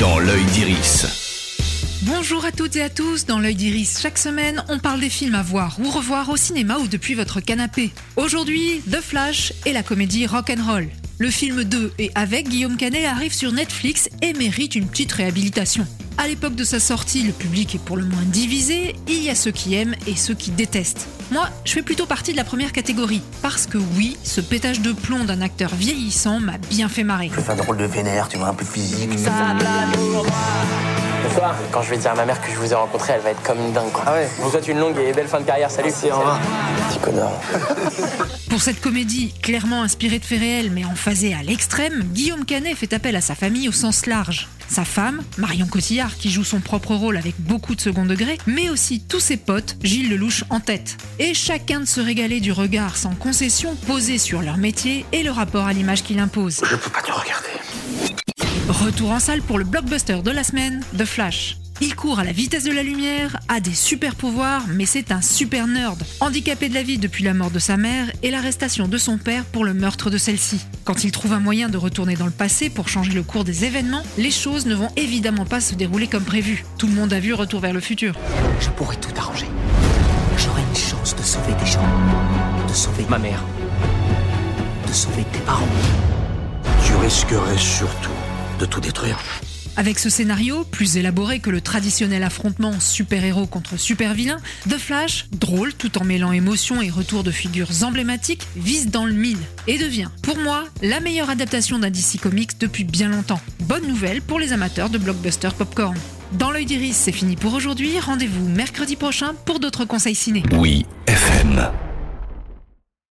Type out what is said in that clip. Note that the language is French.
dans l'œil d'Iris. Bonjour à toutes et à tous, dans l'œil d'Iris, chaque semaine, on parle des films à voir ou revoir au cinéma ou depuis votre canapé. Aujourd'hui, The Flash et la comédie Rock and Roll. Le film 2 et avec Guillaume Canet arrive sur Netflix et mérite une petite réhabilitation. À l'époque de sa sortie, le public est pour le moins divisé, il y a ceux qui aiment et ceux qui détestent. Moi, je fais plutôt partie de la première catégorie, parce que oui, ce pétage de plomb d'un acteur vieillissant m'a bien fait marrer. Je fais un rôle de vénère, tu vois, un peu physique. Bonsoir. Quand je vais dire à ma mère que je vous ai rencontré, elle va être comme une dingue. Quoi. Ah ouais Je vous souhaite une longue et belle fin de carrière. Salut. Merci, au revoir. Petit connard. Pour cette comédie, clairement inspirée de faits réels mais emphasée à l'extrême, Guillaume Canet fait appel à sa famille au sens large. Sa femme, Marion Cotillard, qui joue son propre rôle avec beaucoup de second degré, mais aussi tous ses potes, Gilles Lelouch en tête. Et chacun de se régaler du regard sans concession posé sur leur métier et le rapport à l'image qu'il impose. Je peux pas te regarder. Retour en salle pour le blockbuster de la semaine, The Flash. Il court à la vitesse de la lumière, a des super pouvoirs, mais c'est un super nerd, handicapé de la vie depuis la mort de sa mère et l'arrestation de son père pour le meurtre de celle-ci. Quand il trouve un moyen de retourner dans le passé pour changer le cours des événements, les choses ne vont évidemment pas se dérouler comme prévu. Tout le monde a vu Retour vers le futur. Je pourrais tout arranger. J'aurais une chance de sauver des gens. De sauver Ma mère. de sauver tes parents. Tu risquerais surtout de tout détruire. Avec ce scénario, plus élaboré que le traditionnel affrontement super-héros contre super-vilain, The Flash, drôle tout en mêlant émotion et retour de figures emblématiques, vise dans le mille et devient, pour moi, la meilleure adaptation d'un DC Comics depuis bien longtemps. Bonne nouvelle pour les amateurs de blockbuster popcorn. Dans l'œil d'Iris, c'est fini pour aujourd'hui. Rendez-vous mercredi prochain pour d'autres conseils ciné. Oui, FM.